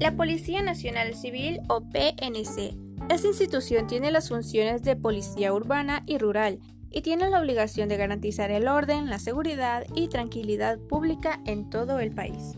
La Policía Nacional Civil o PNC. Esta institución tiene las funciones de policía urbana y rural y tiene la obligación de garantizar el orden, la seguridad y tranquilidad pública en todo el país.